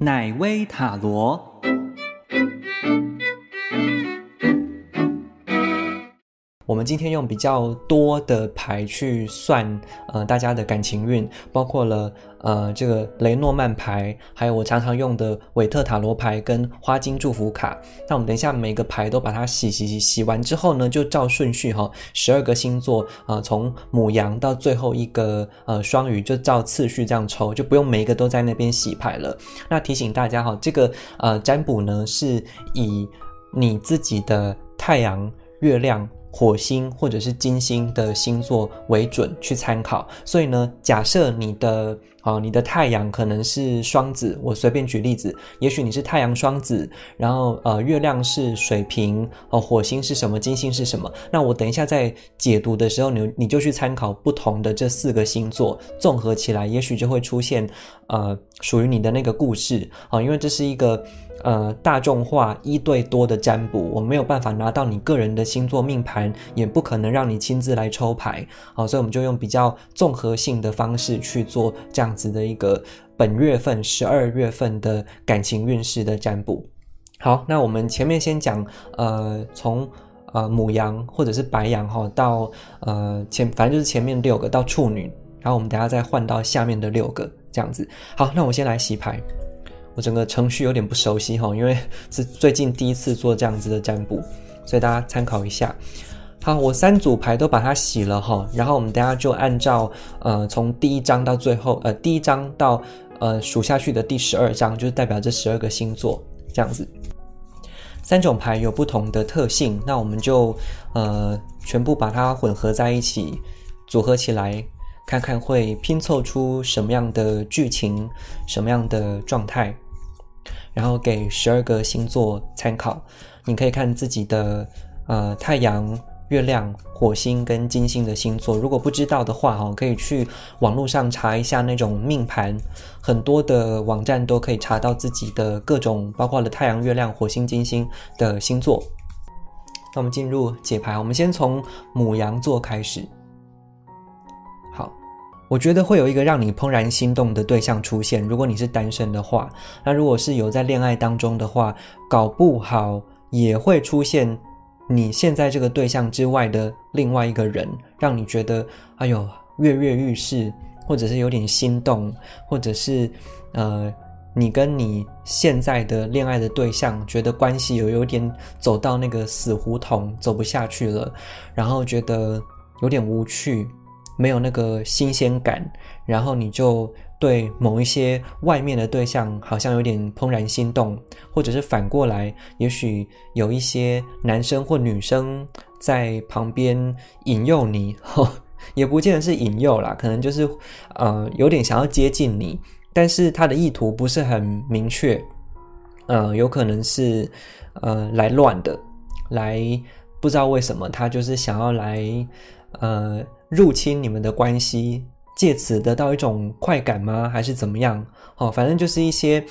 乃威塔罗。我们今天用比较多的牌去算，呃，大家的感情运，包括了呃这个雷诺曼牌，还有我常常用的韦特塔罗牌跟花金祝福卡。那我们等一下每个牌都把它洗洗洗洗完之后呢，就照顺序哈，十二个星座啊，从母羊到最后一个呃双鱼，就照次序这样抽，就不用每一个都在那边洗牌了。那提醒大家哈，这个呃占卜呢是以你自己的太阳、月亮。火星或者是金星的星座为准去参考，所以呢，假设你的啊，你的太阳可能是双子，我随便举例子，也许你是太阳双子，然后呃，月亮是水瓶，哦，火星是什么，金星是什么？那我等一下在解读的时候，你你就去参考不同的这四个星座，综合起来，也许就会出现呃，属于你的那个故事啊，因为这是一个。呃，大众化一对多的占卜，我没有办法拿到你个人的星座命盘，也不可能让你亲自来抽牌，好，所以我们就用比较综合性的方式去做这样子的一个本月份十二月份的感情运势的占卜。好，那我们前面先讲，呃，从呃母羊或者是白羊哈，到呃前反正就是前面六个到处女，然后我们等下再换到下面的六个这样子。好，那我先来洗牌。我整个程序有点不熟悉哈，因为是最近第一次做这样子的占卜，所以大家参考一下。好，我三组牌都把它洗了哈，然后我们等下就按照呃从第一张到最后呃第一张到呃数下去的第十二张，就是代表这十二个星座这样子。三种牌有不同的特性，那我们就呃全部把它混合在一起，组合起来。看看会拼凑出什么样的剧情，什么样的状态，然后给十二个星座参考。你可以看自己的呃太阳、月亮、火星跟金星的星座。如果不知道的话，哈，可以去网络上查一下那种命盘，很多的网站都可以查到自己的各种，包括了太阳、月亮、火星、金星的星座。那我们进入解牌，我们先从母羊座开始。我觉得会有一个让你怦然心动的对象出现。如果你是单身的话，那如果是有在恋爱当中的话，搞不好也会出现你现在这个对象之外的另外一个人，让你觉得哎呦跃跃欲试，或者是有点心动，或者是呃你跟你现在的恋爱的对象觉得关系有有点走到那个死胡同，走不下去了，然后觉得有点无趣。没有那个新鲜感，然后你就对某一些外面的对象好像有点怦然心动，或者是反过来，也许有一些男生或女生在旁边引诱你，也不见得是引诱啦，可能就是呃有点想要接近你，但是他的意图不是很明确，呃，有可能是呃来乱的，来不知道为什么他就是想要来呃。入侵你们的关系，借此得到一种快感吗？还是怎么样？哦，反正就是一些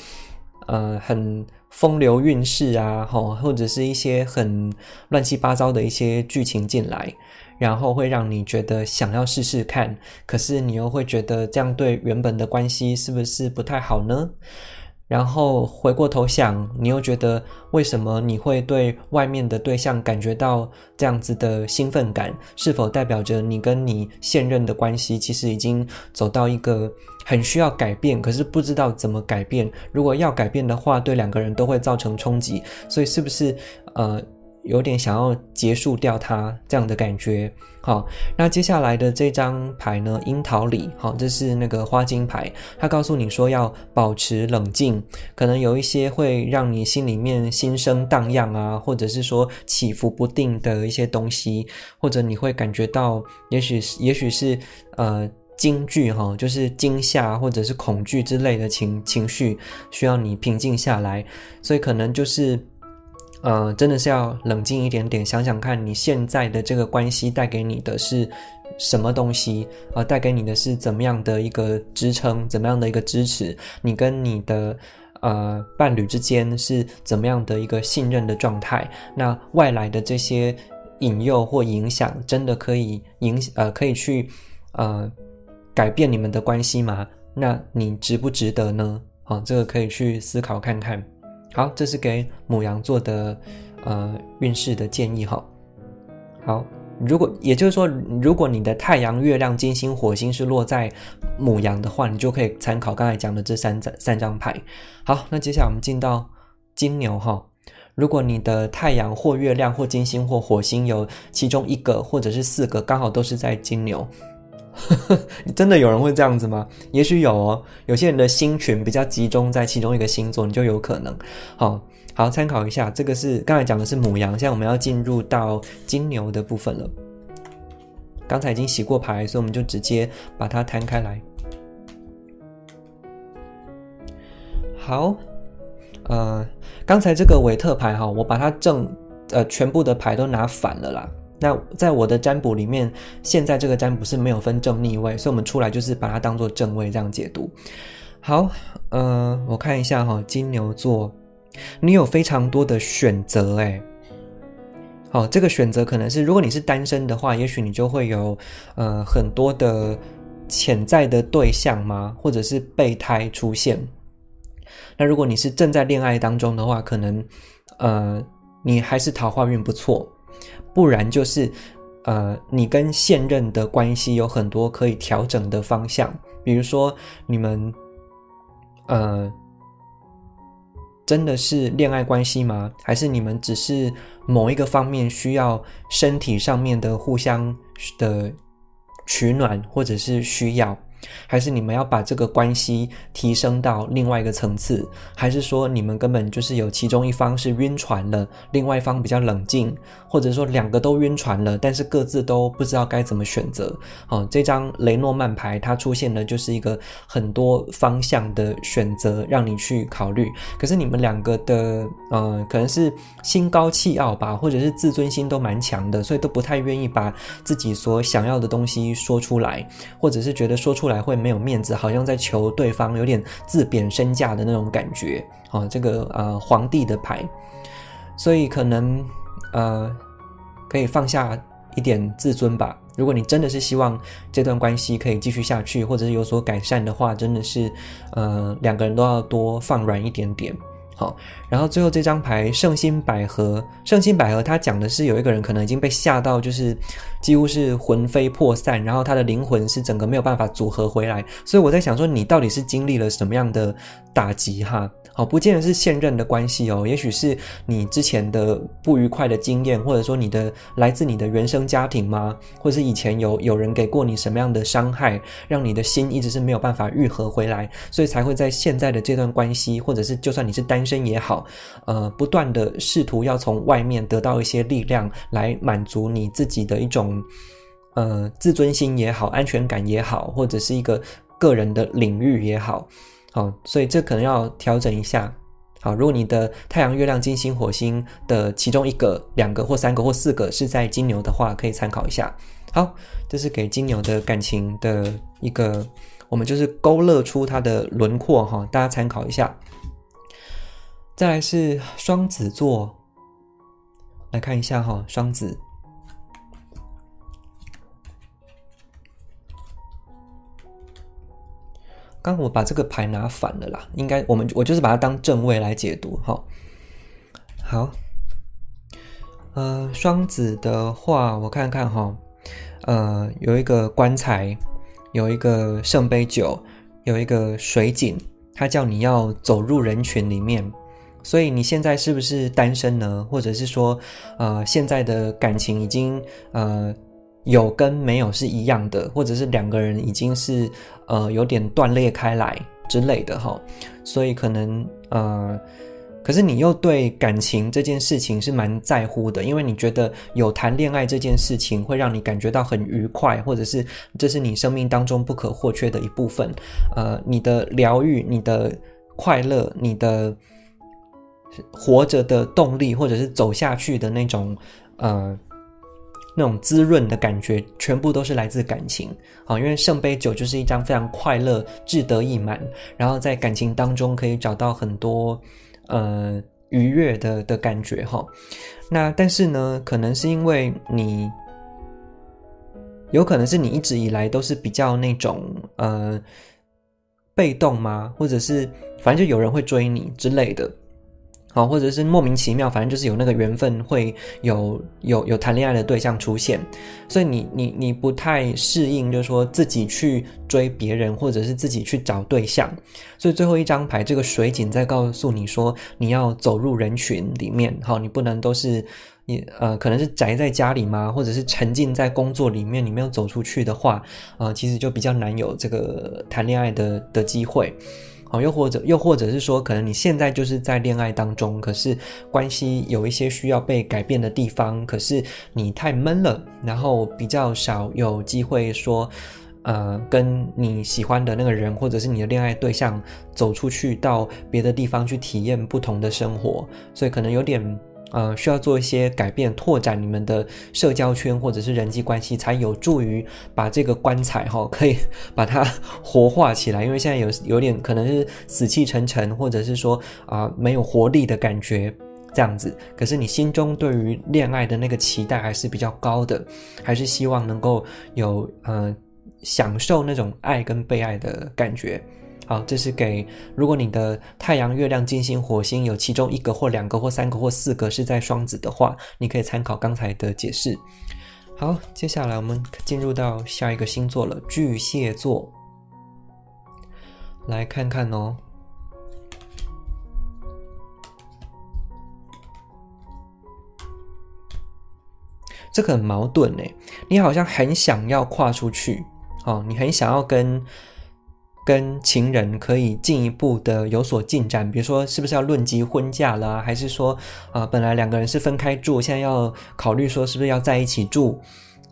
呃很风流韵事啊，哈，或者是一些很乱七八糟的一些剧情进来，然后会让你觉得想要试试看，可是你又会觉得这样对原本的关系是不是不太好呢？然后回过头想，你又觉得为什么你会对外面的对象感觉到这样子的兴奋感？是否代表着你跟你现任的关系其实已经走到一个很需要改变，可是不知道怎么改变？如果要改变的话，对两个人都会造成冲击。所以是不是呃？有点想要结束掉它这样的感觉，好，那接下来的这张牌呢？樱桃李，好，这是那个花金牌，它告诉你说要保持冷静，可能有一些会让你心里面心生荡漾啊，或者是说起伏不定的一些东西，或者你会感觉到，也许也许是呃惊惧哈，就是惊吓或者是恐惧之类的情情绪，需要你平静下来，所以可能就是。呃，真的是要冷静一点点，想想看你现在的这个关系带给你的是什么东西啊？带给你的是怎么样的一个支撑，怎么样的一个支持？你跟你的呃伴侣之间是怎么样的一个信任的状态？那外来的这些引诱或影响，真的可以影呃可以去呃改变你们的关系吗？那你值不值得呢？啊，这个可以去思考看看。好，这是给母羊座的呃运势的建议哈。好，如果也就是说，如果你的太阳、月亮、金星、火星是落在母羊的话，你就可以参考刚才讲的这三张三张牌。好，那接下来我们进到金牛哈。如果你的太阳或月亮或金星或火星有其中一个或者是四个刚好都是在金牛。真的有人会这样子吗？也许有哦。有些人的星群比较集中在其中一个星座，你就有可能。好好参考一下，这个是刚才讲的是母羊，现在我们要进入到金牛的部分了。刚才已经洗过牌，所以我们就直接把它摊开来。好，呃，刚才这个韦特牌哈，我把它正呃全部的牌都拿反了啦。那在我的占卜里面，现在这个占卜是没有分正逆位，所以我们出来就是把它当做正位这样解读。好，呃，我看一下哈，金牛座，你有非常多的选择哎。好，这个选择可能是如果你是单身的话，也许你就会有呃很多的潜在的对象吗？或者是备胎出现。那如果你是正在恋爱当中的话，可能呃你还是桃花运不错。不然就是，呃，你跟现任的关系有很多可以调整的方向，比如说你们，呃，真的是恋爱关系吗？还是你们只是某一个方面需要身体上面的互相的取暖，或者是需要？还是你们要把这个关系提升到另外一个层次？还是说你们根本就是有其中一方是晕船了，另外一方比较冷静，或者说两个都晕船了，但是各自都不知道该怎么选择？哦，这张雷诺曼牌它出现的就是一个很多方向的选择，让你去考虑。可是你们两个的呃，可能是心高气傲吧，或者是自尊心都蛮强的，所以都不太愿意把自己所想要的东西说出来，或者是觉得说出。来会没有面子，好像在求对方，有点自贬身价的那种感觉。啊，这个呃皇帝的牌，所以可能呃可以放下一点自尊吧。如果你真的是希望这段关系可以继续下去，或者是有所改善的话，真的是呃两个人都要多放软一点点。好，然后最后这张牌圣心百合，圣心百合它讲的是有一个人可能已经被吓到，就是几乎是魂飞魄散，然后他的灵魂是整个没有办法组合回来，所以我在想说你到底是经历了什么样的打击哈？好，不见得是现任的关系哦，也许是你之前的不愉快的经验，或者说你的来自你的原生家庭吗？或者是以前有有人给过你什么样的伤害，让你的心一直是没有办法愈合回来，所以才会在现在的这段关系，或者是就算你是单身也好，呃，不断的试图要从外面得到一些力量来满足你自己的一种呃自尊心也好，安全感也好，或者是一个个人的领域也好。好，所以这可能要调整一下。好，如果你的太阳、月亮、金星、火星的其中一个、两个或三个或四个是在金牛的话，可以参考一下。好，这是给金牛的感情的一个，我们就是勾勒出它的轮廓哈，大家参考一下。再来是双子座，来看一下哈，双子。刚我把这个牌拿反了啦，应该我们我就是把它当正位来解读，好，好，呃，双子的话，我看看哈，呃，有一个棺材，有一个圣杯酒，有一个水井，它叫你要走入人群里面，所以你现在是不是单身呢？或者是说，呃，现在的感情已经呃。有跟没有是一样的，或者是两个人已经是呃有点断裂开来之类的哈，所以可能呃，可是你又对感情这件事情是蛮在乎的，因为你觉得有谈恋爱这件事情会让你感觉到很愉快，或者是这是你生命当中不可或缺的一部分，呃，你的疗愈、你的快乐、你的活着的动力，或者是走下去的那种呃。那种滋润的感觉，全部都是来自感情啊！因为圣杯九就是一张非常快乐、志得意满，然后在感情当中可以找到很多呃愉悦的的感觉哈。那但是呢，可能是因为你，有可能是你一直以来都是比较那种呃被动吗？或者是反正就有人会追你之类的。啊，或者是莫名其妙，反正就是有那个缘分，会有有有谈恋爱的对象出现，所以你你你不太适应，就是说自己去追别人，或者是自己去找对象，所以最后一张牌这个水井在告诉你说，你要走入人群里面，好，你不能都是你呃，可能是宅在家里吗？或者是沉浸在工作里面，你没有走出去的话，呃，其实就比较难有这个谈恋爱的的机会。好，又或者又或者是说，可能你现在就是在恋爱当中，可是关系有一些需要被改变的地方，可是你太闷了，然后比较少有机会说，呃，跟你喜欢的那个人或者是你的恋爱对象走出去到别的地方去体验不同的生活，所以可能有点。呃，需要做一些改变，拓展你们的社交圈或者是人际关系，才有助于把这个棺材哈，可以把它活化起来。因为现在有有点可能是死气沉沉，或者是说啊没有活力的感觉这样子。可是你心中对于恋爱的那个期待还是比较高的，还是希望能够有呃享受那种爱跟被爱的感觉。好，这是给如果你的太阳、月亮、金星、火星有其中一个或两个或三个或四个是在双子的话，你可以参考刚才的解释。好，接下来我们进入到下一个星座了，巨蟹座。来看看哦，这个很矛盾呢。你好像很想要跨出去，哦，你很想要跟。跟情人可以进一步的有所进展，比如说是不是要论及婚嫁了，还是说啊本来两个人是分开住，现在要考虑说是不是要在一起住，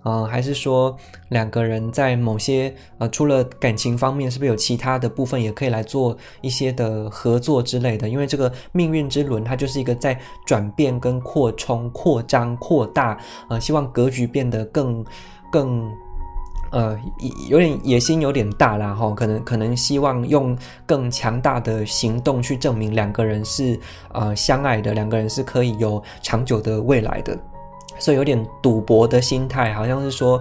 啊还是说两个人在某些呃除了感情方面是不是有其他的部分也可以来做一些的合作之类的？因为这个命运之轮它就是一个在转变跟扩充、扩张、扩大，呃希望格局变得更更。呃，有点野心，有点大啦，哈，可能可能希望用更强大的行动去证明两个人是呃相爱的，两个人是可以有长久的未来的，所以有点赌博的心态，好像是说。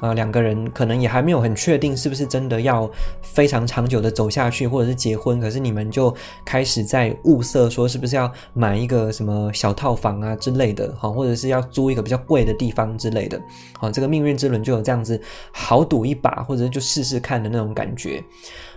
呃，两个人可能也还没有很确定是不是真的要非常长久的走下去，或者是结婚。可是你们就开始在物色，说是不是要买一个什么小套房啊之类的，好，或者是要租一个比较贵的地方之类的，好，这个命运之轮就有这样子豪赌一把，或者就试试看的那种感觉。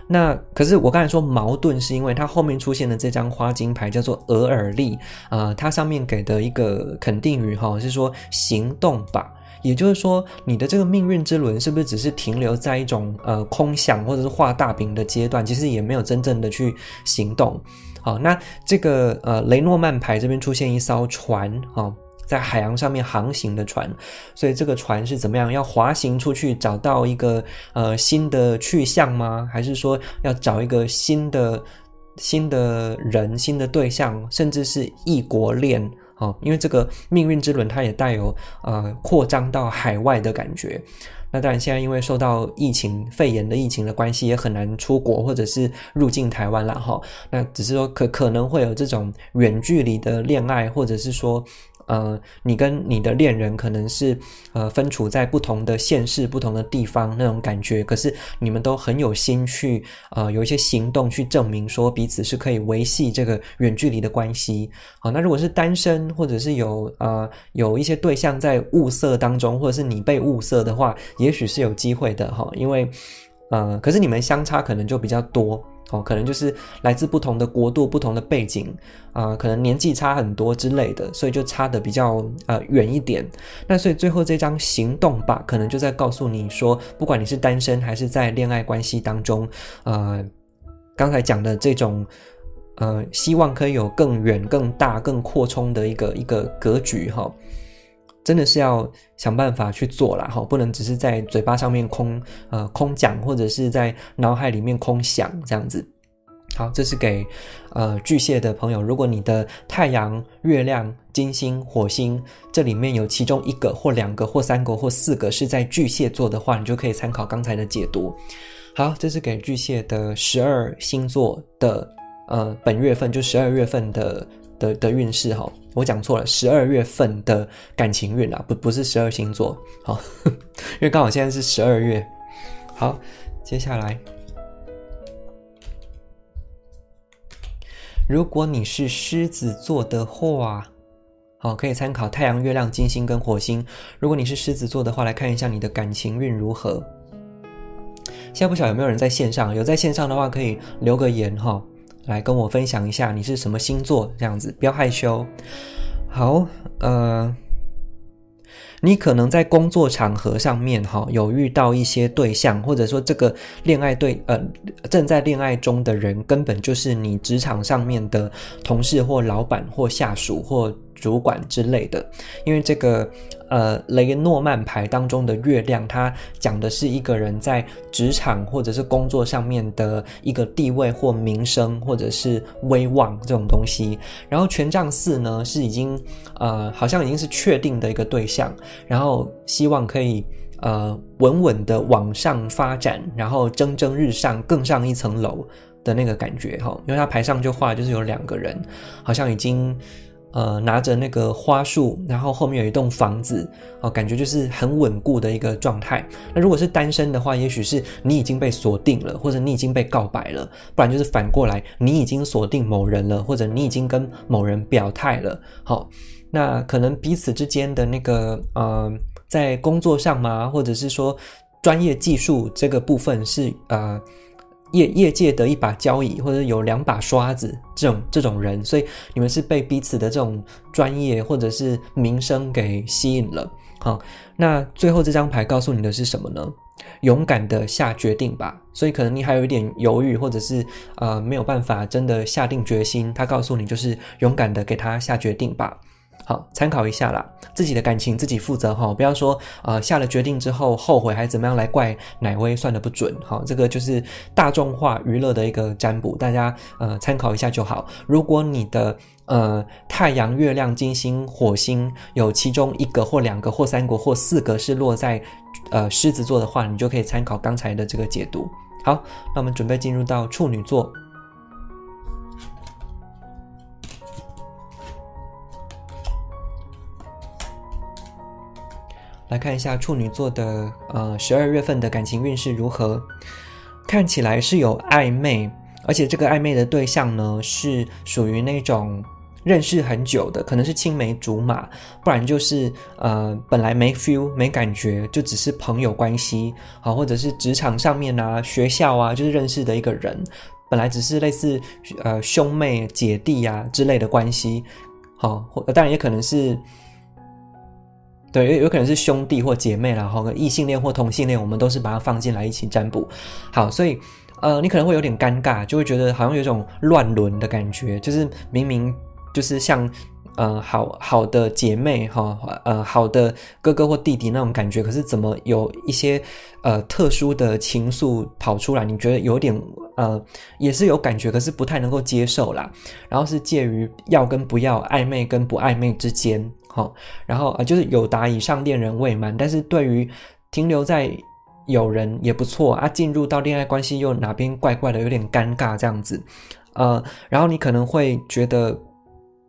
那可是我刚才说矛盾，是因为它后面出现的这张花金牌叫做额尔利啊，它上面给的一个肯定语哈是说行动吧。也就是说，你的这个命运之轮是不是只是停留在一种呃空想或者是画大饼的阶段？其实也没有真正的去行动。好，那这个呃雷诺曼牌这边出现一艘船啊，在海洋上面航行的船，所以这个船是怎么样？要滑行出去找到一个呃新的去向吗？还是说要找一个新的新的人、新的对象，甚至是异国恋？哦，因为这个命运之轮，它也带有呃扩张到海外的感觉。那当然，现在因为受到疫情、肺炎的疫情的关系，也很难出国或者是入境台湾了哈。那只是说可可能会有这种远距离的恋爱，或者是说。呃，你跟你的恋人可能是呃分处在不同的县市、不同的地方那种感觉，可是你们都很有心去呃有一些行动去证明说彼此是可以维系这个远距离的关系。好，那如果是单身或者是有呃有一些对象在物色当中，或者是你被物色的话，也许是有机会的哈，因为呃，可是你们相差可能就比较多。哦，可能就是来自不同的国度、不同的背景啊，可能年纪差很多之类的，所以就差的比较呃远一点。那所以最后这张行动吧，可能就在告诉你说，不管你是单身还是在恋爱关系当中，呃，刚才讲的这种呃，希望可以有更远、更大、更扩充的一个一个格局哈。真的是要想办法去做了哈，不能只是在嘴巴上面空呃空讲，或者是在脑海里面空想这样子。好，这是给呃巨蟹的朋友，如果你的太阳、月亮、金星、火星这里面有其中一个或两个或三个或四个是在巨蟹座的话，你就可以参考刚才的解读。好，这是给巨蟹的十二星座的呃本月份，就十二月份的。的的运势哈，我讲错了，十二月份的感情运啊，不不是十二星座，好，因为刚好现在是十二月。好，接下来如果你是狮子座的话，好，可以参考太阳、月亮、金星跟火星。如果你是狮子座的话，来看一下你的感情运如何。现在不晓得有没有人在线上，有在线上的话可以留个言哈，来跟我分享一下你是什么星座，这样子不要害羞。好，呃。你可能在工作场合上面，哈，有遇到一些对象，或者说这个恋爱对，呃，正在恋爱中的人，根本就是你职场上面的同事或老板或下属或。主管之类的，因为这个呃雷诺曼牌当中的月亮，它讲的是一个人在职场或者是工作上面的一个地位或名声或者是威望这种东西。然后权杖四呢是已经呃好像已经是确定的一个对象，然后希望可以呃稳稳的往上发展，然后蒸蒸日上，更上一层楼的那个感觉哈。因为他牌上就画就是有两个人，好像已经。呃，拿着那个花束，然后后面有一栋房子，哦，感觉就是很稳固的一个状态。那如果是单身的话，也许是你已经被锁定了，或者你已经被告白了，不然就是反过来，你已经锁定某人了，或者你已经跟某人表态了。好，那可能彼此之间的那个呃，在工作上嘛，或者是说专业技术这个部分是呃。业业界的一把交椅，或者有两把刷子，这种这种人，所以你们是被彼此的这种专业或者是名声给吸引了。好，那最后这张牌告诉你的是什么呢？勇敢的下决定吧。所以可能你还有一点犹豫，或者是呃没有办法真的下定决心。他告诉你就是勇敢的给他下决定吧。好，参考一下啦，自己的感情自己负责哈，不要说呃下了决定之后后悔还怎么样来怪奶威算的不准哈，这个就是大众化娱乐的一个占卜，大家呃参考一下就好。如果你的呃太阳、月亮、金星、火星有其中一个或两个或三个或四个是落在呃狮子座的话，你就可以参考刚才的这个解读。好，那我们准备进入到处女座。来看一下处女座的呃十二月份的感情运势如何？看起来是有暧昧，而且这个暧昧的对象呢是属于那种认识很久的，可能是青梅竹马，不然就是呃本来没 feel 没感觉，就只是朋友关系，好，或者是职场上面啊、学校啊，就是认识的一个人，本来只是类似呃兄妹姐弟啊之类的关系，好，当然也可能是。对，有有可能是兄弟或姐妹然后异性恋或同性恋，我们都是把它放进来一起占卜。好，所以呃，你可能会有点尴尬，就会觉得好像有种乱伦的感觉，就是明明就是像呃好好的姐妹哈，呃好的哥哥或弟弟那种感觉，可是怎么有一些呃特殊的情愫跑出来？你觉得有点呃也是有感觉，可是不太能够接受啦。然后是介于要跟不要、暧昧跟不暧昧之间。好，然后啊，就是有达以上恋人未满，但是对于停留在有人也不错啊，进入到恋爱关系又哪边怪怪的，有点尴尬这样子，呃，然后你可能会觉得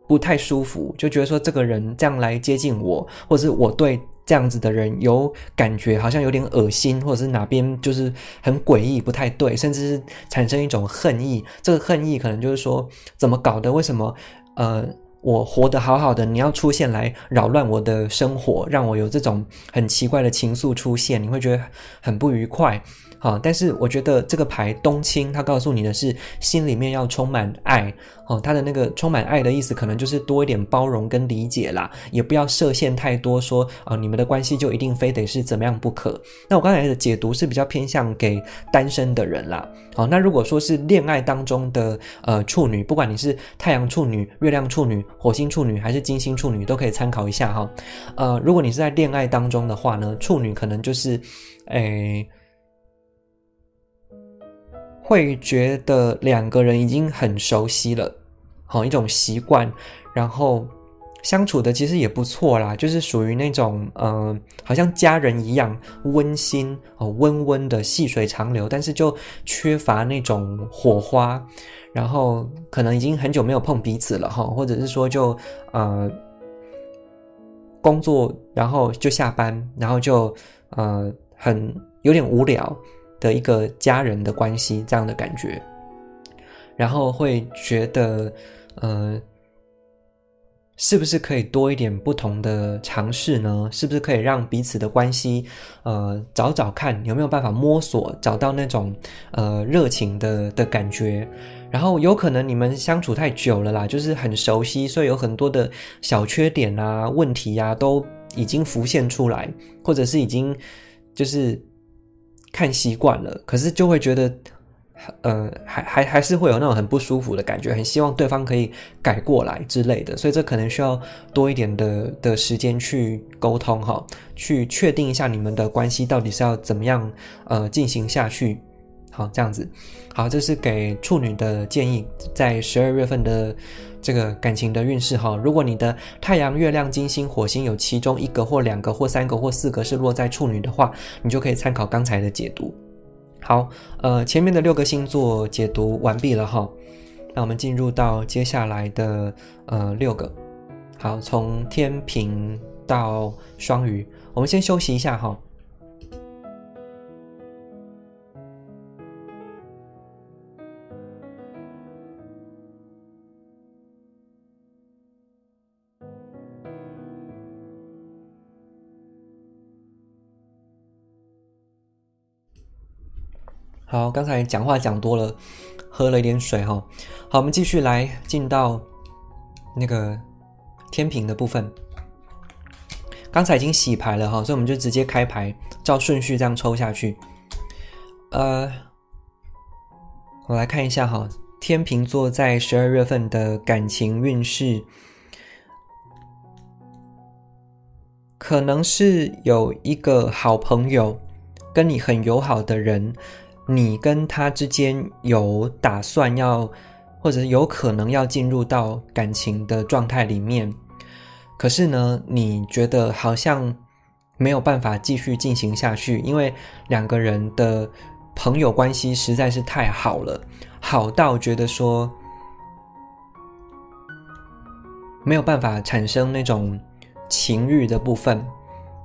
不太舒服，就觉得说这个人这样来接近我，或者是我对这样子的人有感觉，好像有点恶心，或者是哪边就是很诡异，不太对，甚至是产生一种恨意。这个恨意可能就是说，怎么搞的？为什么？呃。我活得好好的，你要出现来扰乱我的生活，让我有这种很奇怪的情愫出现，你会觉得很不愉快。好，但是我觉得这个牌冬青，它告诉你的是心里面要充满爱。哦，它的那个充满爱的意思，可能就是多一点包容跟理解啦，也不要设限太多，说啊你们的关系就一定非得是怎么样不可。那我刚才的解读是比较偏向给单身的人啦。好，那如果说是恋爱当中的呃处女，不管你是太阳处女、月亮处女、火星处女还是金星处女，都可以参考一下哈。呃，如果你是在恋爱当中的话呢，处女可能就是，诶。会觉得两个人已经很熟悉了，好一种习惯，然后相处的其实也不错啦，就是属于那种呃，好像家人一样温馨哦，温温的细水长流，但是就缺乏那种火花，然后可能已经很久没有碰彼此了哈，或者是说就呃工作，然后就下班，然后就呃很有点无聊。的一个家人的关系，这样的感觉。然后会觉得，呃。是不是可以多一点不同的尝试呢？是不是可以让彼此的关系，呃，找找看有没有办法摸索找到那种呃热情的的感觉？然后有可能你们相处太久了啦，就是很熟悉，所以有很多的小缺点啊、问题呀，都已经浮现出来，或者是已经就是看习惯了，可是就会觉得。呃，还还还是会有那种很不舒服的感觉，很希望对方可以改过来之类的，所以这可能需要多一点的的时间去沟通哈，去确定一下你们的关系到底是要怎么样呃进行下去。好，这样子，好，这是给处女的建议，在十二月份的这个感情的运势哈。如果你的太阳、月亮、金星、火星有其中一个或两个或三个或四个是落在处女的话，你就可以参考刚才的解读。好，呃，前面的六个星座解读完毕了哈，那我们进入到接下来的呃六个。好，从天平到双鱼，我们先休息一下哈。好，刚才讲话讲多了，喝了一点水哈。好，我们继续来进到那个天平的部分。刚才已经洗牌了哈，所以我们就直接开牌，照顺序这样抽下去。呃，我来看一下哈，天平座在十二月份的感情运势，可能是有一个好朋友跟你很友好的人。你跟他之间有打算要，或者有可能要进入到感情的状态里面，可是呢，你觉得好像没有办法继续进行下去，因为两个人的朋友关系实在是太好了，好到觉得说没有办法产生那种情欲的部分，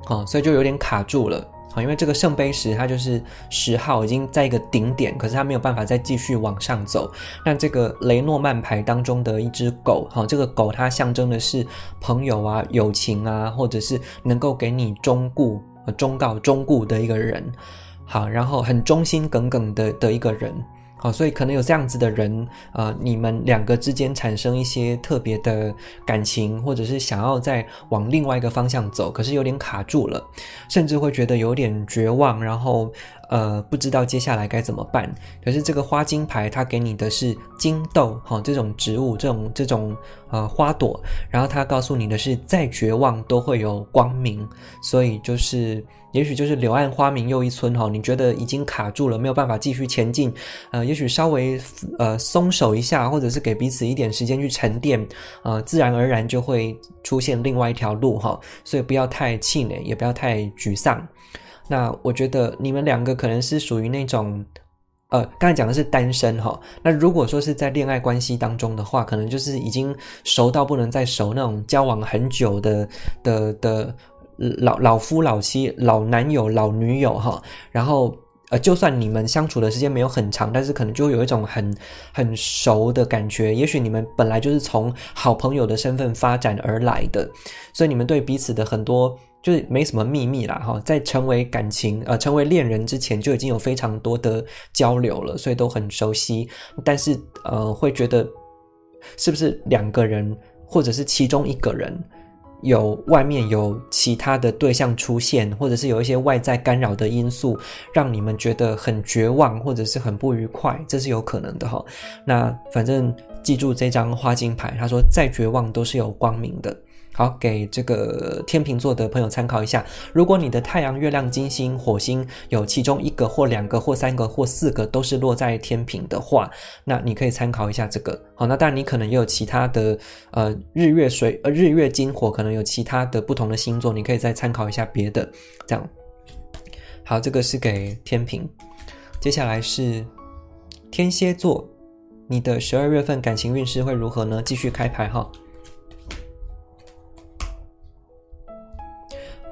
啊，所以就有点卡住了。好，因为这个圣杯十，它就是十号已经在一个顶点，可是它没有办法再继续往上走。那这个雷诺曼牌当中的一只狗，好，这个狗它象征的是朋友啊、友情啊，或者是能够给你忠固、忠告、忠固的一个人。好，然后很忠心耿耿的的一个人。好，所以可能有这样子的人，呃，你们两个之间产生一些特别的感情，或者是想要再往另外一个方向走，可是有点卡住了，甚至会觉得有点绝望，然后。呃，不知道接下来该怎么办。可是这个花金牌，它给你的是金豆，哈，这种植物，这种这种呃花朵。然后它告诉你的是，再绝望都会有光明。所以就是，也许就是柳暗花明又一村，哈。你觉得已经卡住了，没有办法继续前进，呃，也许稍微呃松手一下，或者是给彼此一点时间去沉淀，呃，自然而然就会出现另外一条路，哈。所以不要太气馁，也不要太沮丧。那我觉得你们两个可能是属于那种，呃，刚才讲的是单身哈。那如果说是在恋爱关系当中的话，可能就是已经熟到不能再熟那种，交往很久的的的老老夫老妻、老男友、老女友哈。然后呃，就算你们相处的时间没有很长，但是可能就有一种很很熟的感觉。也许你们本来就是从好朋友的身份发展而来的，所以你们对彼此的很多。就是没什么秘密啦，哈，在成为感情呃成为恋人之前就已经有非常多的交流了，所以都很熟悉。但是呃，会觉得是不是两个人或者是其中一个人有外面有其他的对象出现，或者是有一些外在干扰的因素，让你们觉得很绝望或者是很不愉快，这是有可能的哈。那反正记住这张花金牌，他说再绝望都是有光明的。好，给这个天秤座的朋友参考一下。如果你的太阳、月亮、金星、火星有其中一个或两个或三个或四个都是落在天平的话，那你可以参考一下这个。好，那当然你可能也有其他的，呃，日月水，呃，日月金火可能有其他的不同的星座，你可以再参考一下别的。这样，好，这个是给天平。接下来是天蝎座，你的十二月份感情运势会如何呢？继续开牌哈。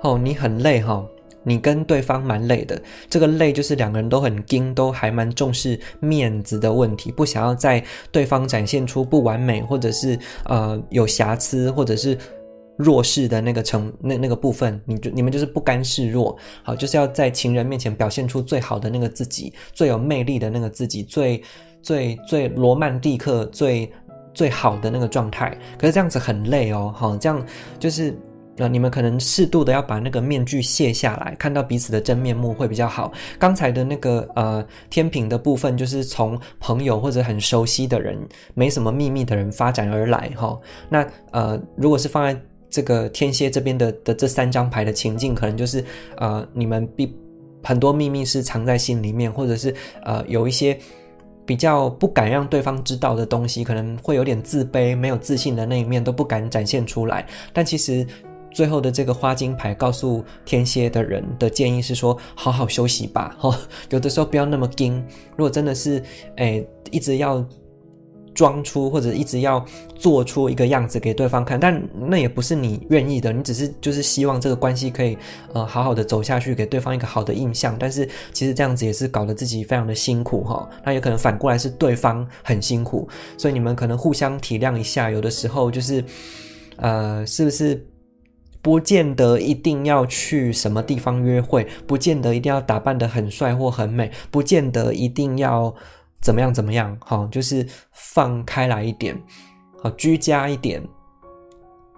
哦，你很累哈，你跟对方蛮累的，这个累就是两个人都很精，都还蛮重视面子的问题，不想要在对方展现出不完美，或者是呃有瑕疵，或者是弱势的那个成那那个部分，你就你们就是不甘示弱，好，就是要在情人面前表现出最好的那个自己，最有魅力的那个自己，最最最罗曼蒂克、最最好的那个状态。可是这样子很累哦，好，这样就是。那你们可能适度的要把那个面具卸下来，看到彼此的真面目会比较好。刚才的那个呃天平的部分，就是从朋友或者很熟悉的人、没什么秘密的人发展而来哈。那呃，如果是放在这个天蝎这边的的这三张牌的情境，可能就是呃你们必很多秘密是藏在心里面，或者是呃有一些比较不敢让对方知道的东西，可能会有点自卑、没有自信的那一面都不敢展现出来。但其实。最后的这个花金牌告诉天蝎的人的建议是说：好好休息吧，哈，有的时候不要那么硬。如果真的是，哎，一直要装出或者一直要做出一个样子给对方看，但那也不是你愿意的，你只是就是希望这个关系可以呃好好的走下去，给对方一个好的印象。但是其实这样子也是搞得自己非常的辛苦，哈。那有可能反过来是对方很辛苦，所以你们可能互相体谅一下。有的时候就是，呃，是不是？不见得一定要去什么地方约会，不见得一定要打扮的很帅或很美，不见得一定要怎么样怎么样，哦，就是放开来一点，好，居家一点。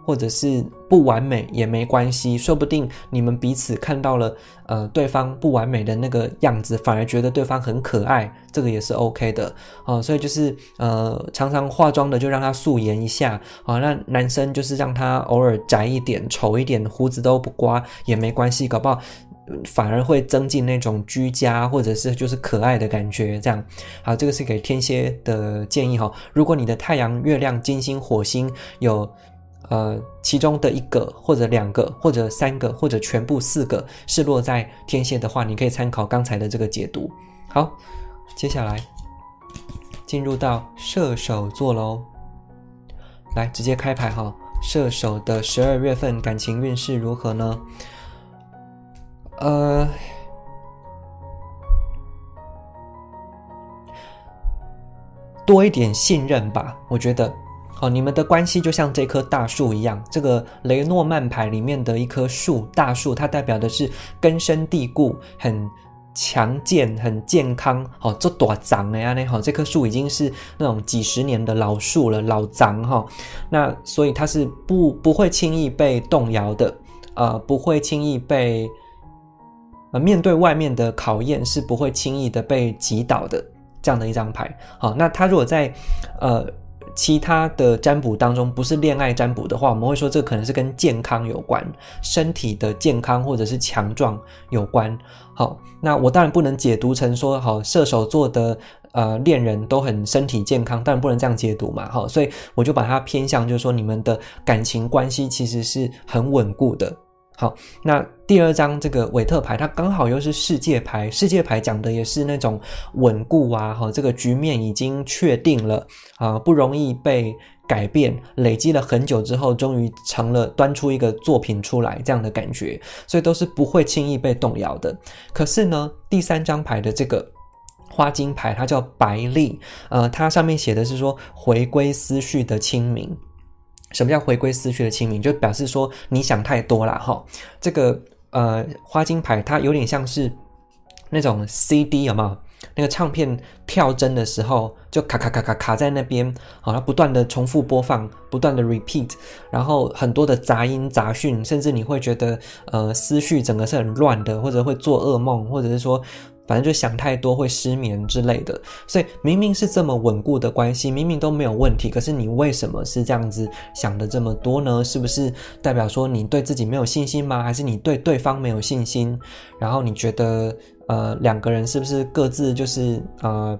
或者是不完美也没关系，说不定你们彼此看到了呃对方不完美的那个样子，反而觉得对方很可爱，这个也是 OK 的啊。所以就是呃常常化妆的就让他素颜一下啊，那男生就是让他偶尔宅一点、丑一点，胡子都不刮也没关系，搞不好反而会增进那种居家或者是就是可爱的感觉。这样好，这个是给天蝎的建议哈。如果你的太阳、月亮、金星、火星有。呃，其中的一个或者两个或者三个或者全部四个是落在天蝎的话，你可以参考刚才的这个解读。好，接下来进入到射手座喽。来，直接开牌哈。射手的十二月份感情运势如何呢？呃，多一点信任吧，我觉得。哦，你们的关系就像这棵大树一样，这个雷诺曼牌里面的一棵树，大树，它代表的是根深蒂固、很强健、很健康。好，这多长的呀？呢，好，这棵树已经是那种几十年的老树了，老长哈。那所以它是不不会轻易被动摇的，呃，不会轻易被呃面对外面的考验是不会轻易的被击倒的这样的一张牌。好，那它如果在呃。其他的占卜当中不是恋爱占卜的话，我们会说这可能是跟健康有关，身体的健康或者是强壮有关。好，那我当然不能解读成说，好射手座的呃恋人都很身体健康，当然不能这样解读嘛。好，所以我就把它偏向就是说，你们的感情关系其实是很稳固的。好，那第二张这个韦特牌，它刚好又是世界牌，世界牌讲的也是那种稳固啊，哈，这个局面已经确定了啊，不容易被改变，累积了很久之后，终于成了端出一个作品出来这样的感觉，所以都是不会轻易被动摇的。可是呢，第三张牌的这个花金牌，它叫白丽，呃，它上面写的是说回归思绪的清明。什么叫回归思绪的清明？就表示说你想太多了哈。这个呃花金牌它有点像是那种 CD 有没有？那个唱片跳帧的时候就卡卡卡卡卡在那边，好它不断的重复播放，不断的 repeat，然后很多的杂音杂讯，甚至你会觉得呃思绪整个是很乱的，或者会做噩梦，或者是说。反正就想太多会失眠之类的，所以明明是这么稳固的关系，明明都没有问题，可是你为什么是这样子想的这么多呢？是不是代表说你对自己没有信心吗？还是你对对方没有信心？然后你觉得呃两个人是不是各自就是呃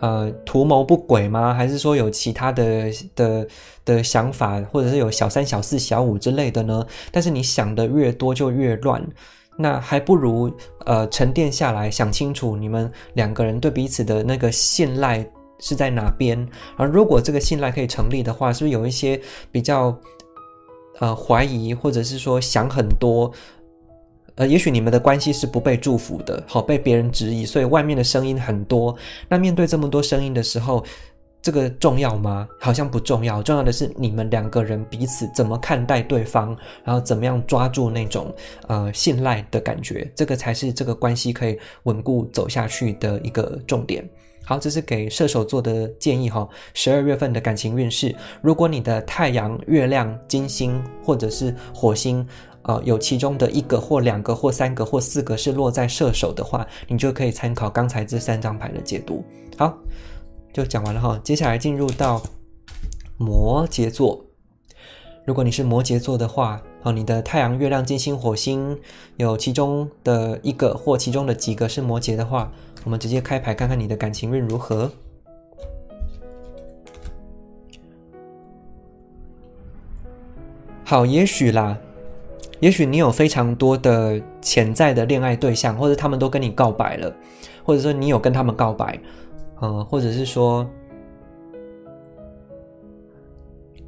呃图谋不轨吗？还是说有其他的的的想法，或者是有小三小四小五之类的呢？但是你想的越多就越乱。那还不如呃沉淀下来，想清楚你们两个人对彼此的那个信赖是在哪边。而如果这个信赖可以成立的话，是不是有一些比较呃怀疑，或者是说想很多，呃，也许你们的关系是不被祝福的，好被别人质疑，所以外面的声音很多。那面对这么多声音的时候，这个重要吗？好像不重要。重要的是你们两个人彼此怎么看待对方，然后怎么样抓住那种呃信赖的感觉，这个才是这个关系可以稳固走下去的一个重点。好，这是给射手座的建议哈。十二月份的感情运势，如果你的太阳、月亮、金星或者是火星，呃，有其中的一个或两个或三个或四个是落在射手的话，你就可以参考刚才这三张牌的解读。好。就讲完了哈，接下来进入到摩羯座。如果你是摩羯座的话，哦，你的太阳、月亮、金星、火星有其中的一个或其中的几个是摩羯的话，我们直接开牌看看你的感情运如何。好，也许啦，也许你有非常多的潜在的恋爱对象，或者他们都跟你告白了，或者说你有跟他们告白。呃，或者是说，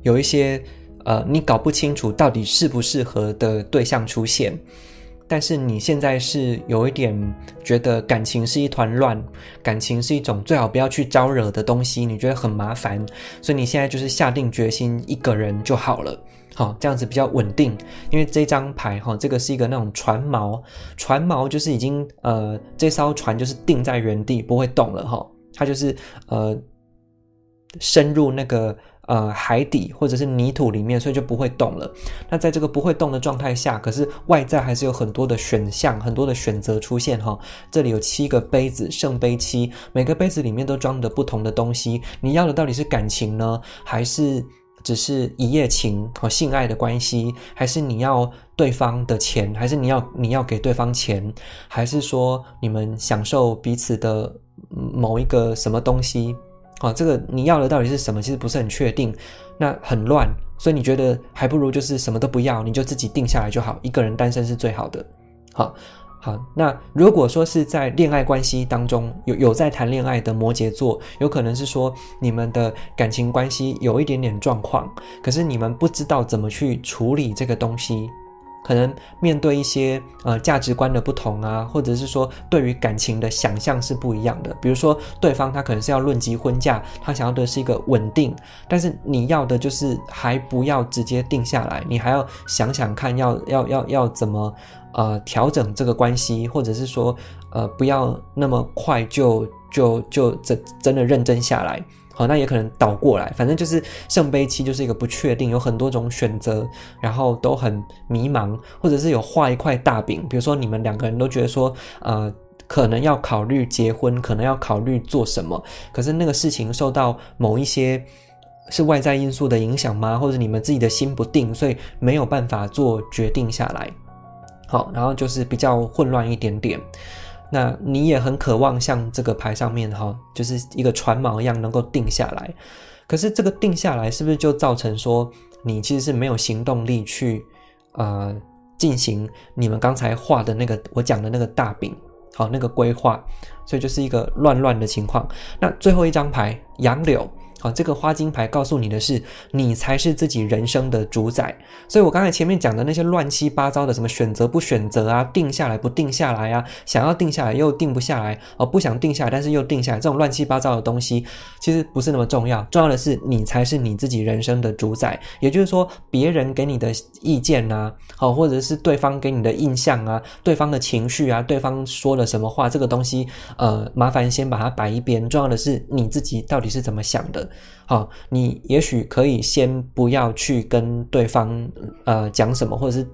有一些呃，你搞不清楚到底适不适合的对象出现，但是你现在是有一点觉得感情是一团乱，感情是一种最好不要去招惹的东西，你觉得很麻烦，所以你现在就是下定决心一个人就好了，好，这样子比较稳定。因为这张牌哈，这个是一个那种船锚，船锚就是已经呃，这艘船就是定在原地不会动了哈。它就是呃深入那个呃海底或者是泥土里面，所以就不会动了。那在这个不会动的状态下，可是外在还是有很多的选项，很多的选择出现哈。这里有七个杯子，圣杯七，每个杯子里面都装着不同的东西。你要的到底是感情呢，还是只是一夜情和性爱的关系？还是你要对方的钱？还是你要你要给对方钱？还是说你们享受彼此的？某一个什么东西，啊，这个你要的到底是什么？其实不是很确定，那很乱，所以你觉得还不如就是什么都不要，你就自己定下来就好，一个人单身是最好的。好，好，那如果说是在恋爱关系当中有有在谈恋爱的摩羯座，有可能是说你们的感情关系有一点点状况，可是你们不知道怎么去处理这个东西。可能面对一些呃价值观的不同啊，或者是说对于感情的想象是不一样的。比如说对方他可能是要论及婚嫁，他想要的是一个稳定，但是你要的就是还不要直接定下来，你还要想想看要要要要怎么呃调整这个关系，或者是说呃不要那么快就就就真真的认真下来。好，那也可能倒过来，反正就是圣杯七就是一个不确定，有很多种选择，然后都很迷茫，或者是有画一块大饼，比如说你们两个人都觉得说，呃，可能要考虑结婚，可能要考虑做什么，可是那个事情受到某一些是外在因素的影响吗？或者你们自己的心不定，所以没有办法做决定下来。好，然后就是比较混乱一点点。那你也很渴望像这个牌上面哈，就是一个船锚一样能够定下来，可是这个定下来是不是就造成说你其实是没有行动力去呃进行你们刚才画的那个我讲的那个大饼好那个规划，所以就是一个乱乱的情况。那最后一张牌杨柳。好，这个花金牌告诉你的是，你才是自己人生的主宰。所以我刚才前面讲的那些乱七八糟的，什么选择不选择啊，定下来不定下来啊，想要定下来又定不下来，哦，不想定下来但是又定下来，这种乱七八糟的东西，其实不是那么重要。重要的是，你才是你自己人生的主宰。也就是说，别人给你的意见啊，好，或者是对方给你的印象啊，对方的情绪啊，对方说了什么话，这个东西，呃，麻烦先把它摆一边。重要的是你自己到底是怎么想的。好，你也许可以先不要去跟对方呃讲什么，或者是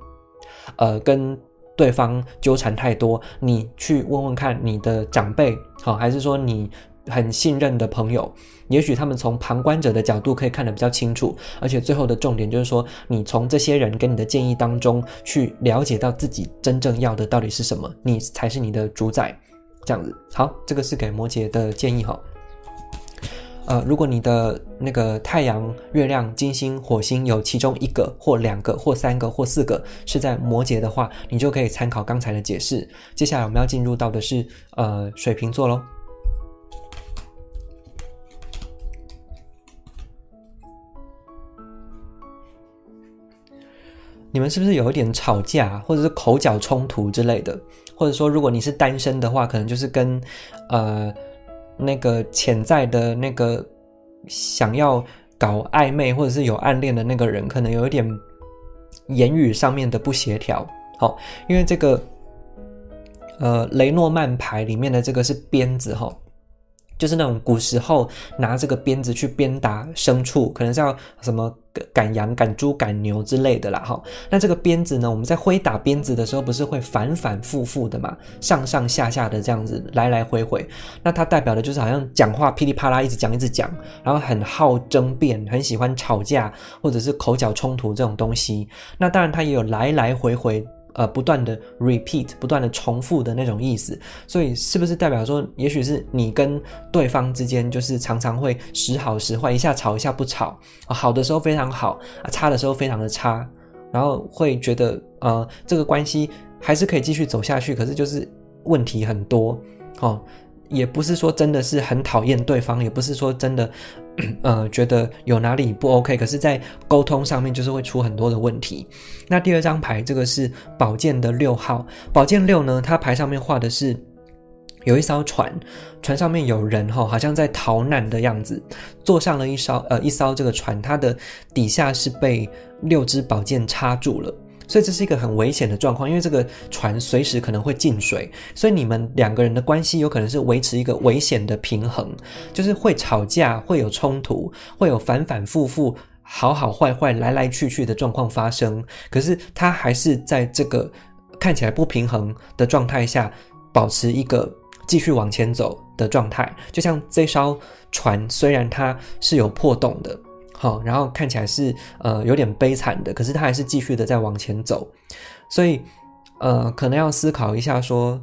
呃跟对方纠缠太多。你去问问看你的长辈，好，还是说你很信任的朋友，也许他们从旁观者的角度可以看得比较清楚。而且最后的重点就是说，你从这些人给你的建议当中去了解到自己真正要的到底是什么，你才是你的主宰。这样子，好，这个是给摩羯的建议哈。呃，如果你的那个太阳、月亮、金星、火星有其中一个或两个或三个或四个是在摩羯的话，你就可以参考刚才的解释。接下来我们要进入到的是呃水瓶座喽。你们是不是有一点吵架，或者是口角冲突之类的？或者说，如果你是单身的话，可能就是跟呃那个潜在的那个想要搞暧昧或者是有暗恋的那个人，可能有一点言语上面的不协调。好，因为这个呃雷诺曼牌里面的这个是鞭子哈。就是那种古时候拿这个鞭子去鞭打牲畜，可能是要什么赶羊、赶猪、赶牛之类的啦，哈。那这个鞭子呢，我们在挥打鞭子的时候，不是会反反复复的嘛，上上下下的这样子来来回回。那它代表的就是好像讲话噼里啪啦一直讲一直讲，然后很好争辩，很喜欢吵架或者是口角冲突这种东西。那当然它也有来来回回。呃，不断的 repeat，不断的重复的那种意思，所以是不是代表说，也许是你跟对方之间就是常常会时好时坏，一下吵一下不吵，好的时候非常好，差的时候非常的差，然后会觉得呃，这个关系还是可以继续走下去，可是就是问题很多，哦。也不是说真的是很讨厌对方，也不是说真的，呃，觉得有哪里不 OK，可是，在沟通上面就是会出很多的问题。那第二张牌，这个是宝剑的六号，宝剑六呢，它牌上面画的是有一艘船，船上面有人哈，好像在逃难的样子，坐上了一艘呃一艘这个船，它的底下是被六支宝剑插住了。所以这是一个很危险的状况，因为这个船随时可能会进水，所以你们两个人的关系有可能是维持一个危险的平衡，就是会吵架，会有冲突，会有反反复复、好好坏坏、来来去去的状况发生。可是他还是在这个看起来不平衡的状态下，保持一个继续往前走的状态。就像这艘船，虽然它是有破洞的。好，然后看起来是呃有点悲惨的，可是他还是继续的在往前走，所以呃可能要思考一下说。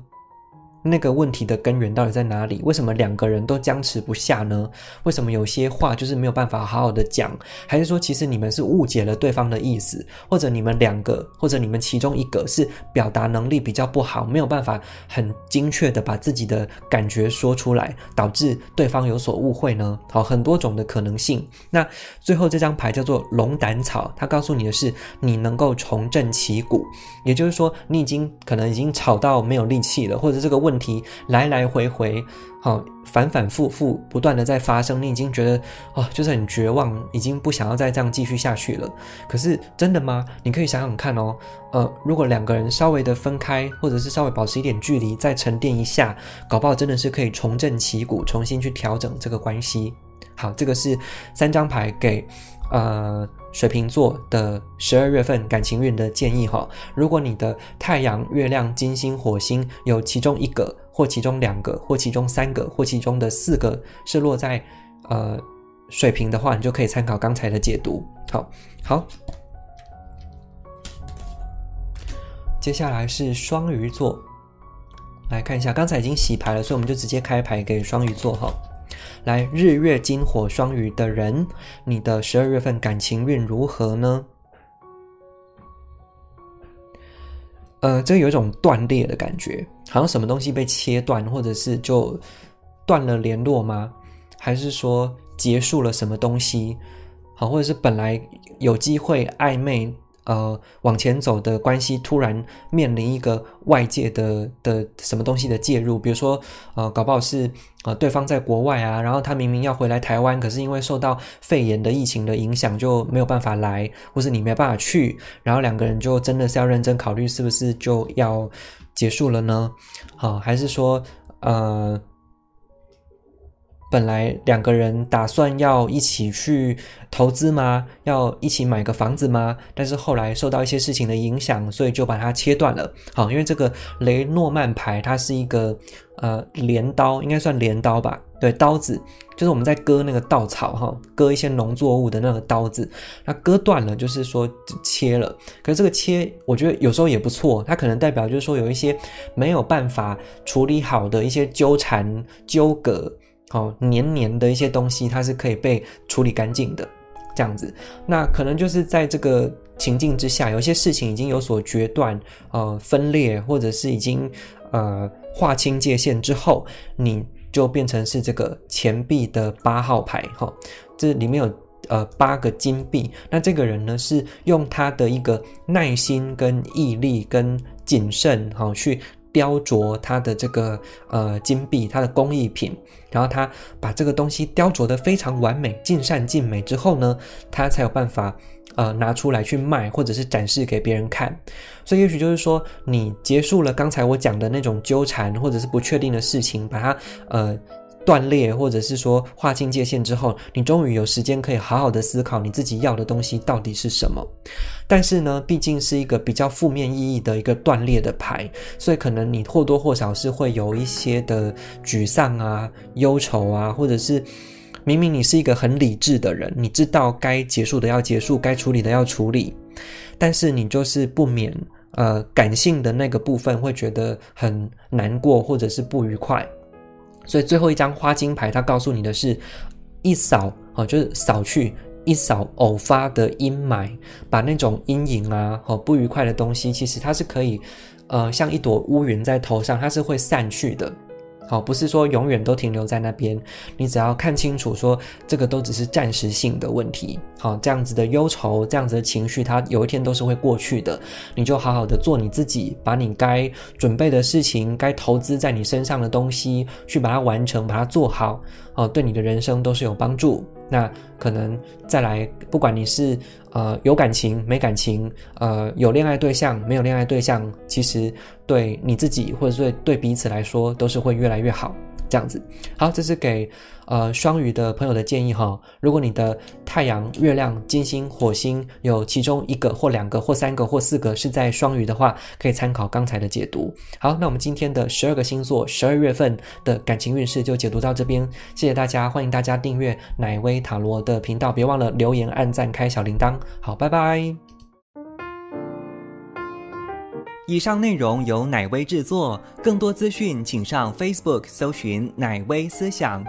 那个问题的根源到底在哪里？为什么两个人都僵持不下呢？为什么有些话就是没有办法好好的讲？还是说其实你们是误解了对方的意思，或者你们两个，或者你们其中一个是表达能力比较不好，没有办法很精确的把自己的感觉说出来，导致对方有所误会呢？好，很多种的可能性。那最后这张牌叫做龙胆草，它告诉你的是你能够重振旗鼓，也就是说你已经可能已经吵到没有力气了，或者这个问。问题来来回回，好反反复复，不断的在发生，你已经觉得哦，就是很绝望，已经不想要再这样继续下去了。可是真的吗？你可以想想看哦，呃，如果两个人稍微的分开，或者是稍微保持一点距离，再沉淀一下，搞不好真的是可以重振旗鼓，重新去调整这个关系。好，这个是三张牌给。呃，水瓶座的十二月份感情运的建议哈，如果你的太阳、月亮、金星、火星有其中一个，或其中两个，或其中三个，或其中的四个是落在呃水瓶的话，你就可以参考刚才的解读。好，好，接下来是双鱼座，来看一下，刚才已经洗牌了，所以我们就直接开牌给双鱼座哈。来，日月金火双鱼的人，你的十二月份感情运如何呢？呃，这有一种断裂的感觉，好像什么东西被切断，或者是就断了联络吗？还是说结束了什么东西？好，或者是本来有机会暧昧？呃，往前走的关系突然面临一个外界的的什么东西的介入，比如说，呃，搞不好是呃对方在国外啊，然后他明明要回来台湾，可是因为受到肺炎的疫情的影响，就没有办法来，或是你没办法去，然后两个人就真的是要认真考虑是不是就要结束了呢？好，还是说，呃。本来两个人打算要一起去投资吗？要一起买个房子吗？但是后来受到一些事情的影响，所以就把它切断了。好，因为这个雷诺曼牌它是一个呃镰刀，应该算镰刀吧？对，刀子就是我们在割那个稻草哈，割一些农作物的那个刀子。那割断了，就是说切了。可是这个切，我觉得有时候也不错，它可能代表就是说有一些没有办法处理好的一些纠缠纠葛。好黏黏的一些东西，它是可以被处理干净的，这样子。那可能就是在这个情境之下，有些事情已经有所决断、呃分裂，或者是已经呃划清界限之后，你就变成是这个钱币的八号牌。哈，这里面有呃八个金币。那这个人呢，是用他的一个耐心、跟毅力、跟谨慎，好去。雕琢它的这个呃金币，它的工艺品，然后他把这个东西雕琢的非常完美，尽善尽美之后呢，他才有办法呃拿出来去卖，或者是展示给别人看。所以也许就是说，你结束了刚才我讲的那种纠缠或者是不确定的事情，把它呃。断裂，或者是说划清界限之后，你终于有时间可以好好的思考你自己要的东西到底是什么。但是呢，毕竟是一个比较负面意义的一个断裂的牌，所以可能你或多或少是会有一些的沮丧啊、忧愁啊，或者是明明你是一个很理智的人，你知道该结束的要结束，该处理的要处理，但是你就是不免呃感性的那个部分会觉得很难过，或者是不愉快。所以最后一张花金牌，它告诉你的是，一扫哦，就是扫去一扫偶发的阴霾，把那种阴影啊，和不愉快的东西，其实它是可以，呃，像一朵乌云在头上，它是会散去的。好，不是说永远都停留在那边，你只要看清楚，说这个都只是暂时性的问题。好，这样子的忧愁，这样子的情绪，它有一天都是会过去的。你就好好的做你自己，把你该准备的事情，该投资在你身上的东西，去把它完成，把它做好。哦，对你的人生都是有帮助。那可能再来，不管你是呃有感情没感情，呃有恋爱对象没有恋爱对象，其实对你自己或者对对彼此来说，都是会越来越好。这样子，好，这是给呃双鱼的朋友的建议哈。如果你的太阳、月亮、金星、火星有其中一个或两个或三个或四个是在双鱼的话，可以参考刚才的解读。好，那我们今天的十二个星座十二月份的感情运势就解读到这边，谢谢大家，欢迎大家订阅奶威塔罗的频道，别忘了留言、按赞、开小铃铛。好，拜拜。以上内容由奶威制作，更多资讯请上 Facebook 搜寻“奶威思想”。